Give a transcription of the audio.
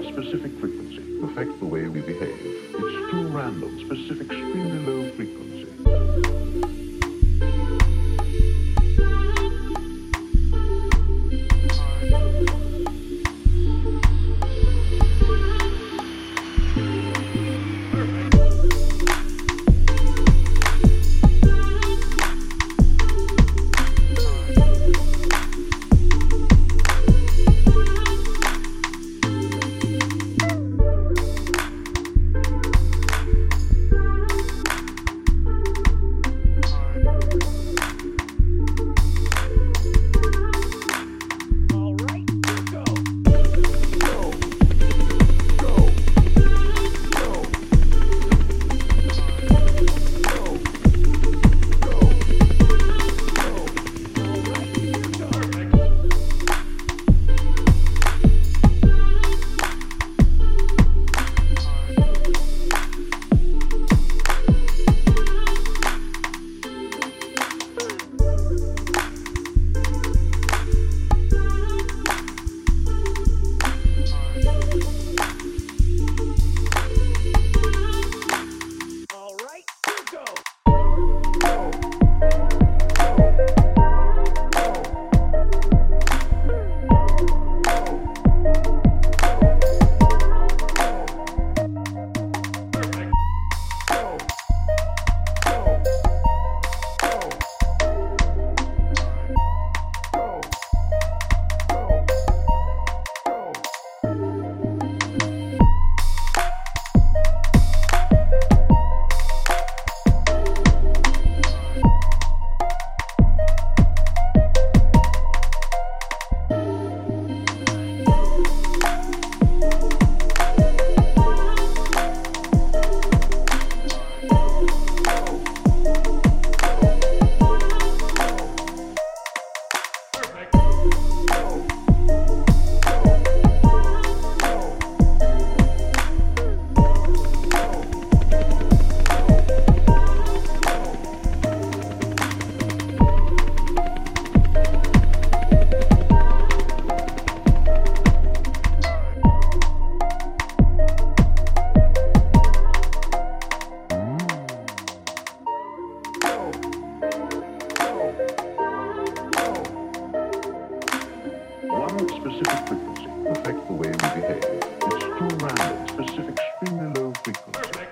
Specific frequency affects the way we behave. specific frequency affect the way we behave. It's too random, specific, extremely low frequency.